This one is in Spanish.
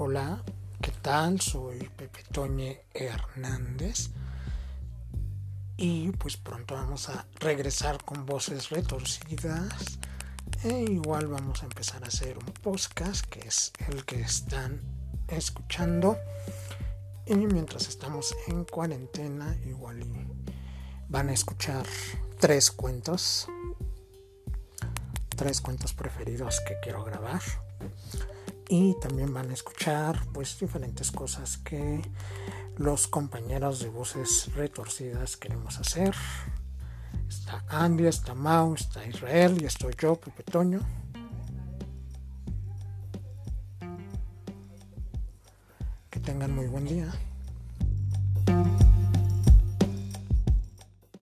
Hola, ¿qué tal? Soy Pepe Toñe Hernández. Y pues pronto vamos a regresar con voces retorcidas. E igual vamos a empezar a hacer un podcast que es el que están escuchando. Y mientras estamos en cuarentena igual van a escuchar tres cuentos. Tres cuentos preferidos que quiero grabar y también van a escuchar pues diferentes cosas que los compañeros de voces retorcidas queremos hacer. Está Andy, está Mau, está Israel y estoy yo, Pepe Toño. Que tengan muy buen día.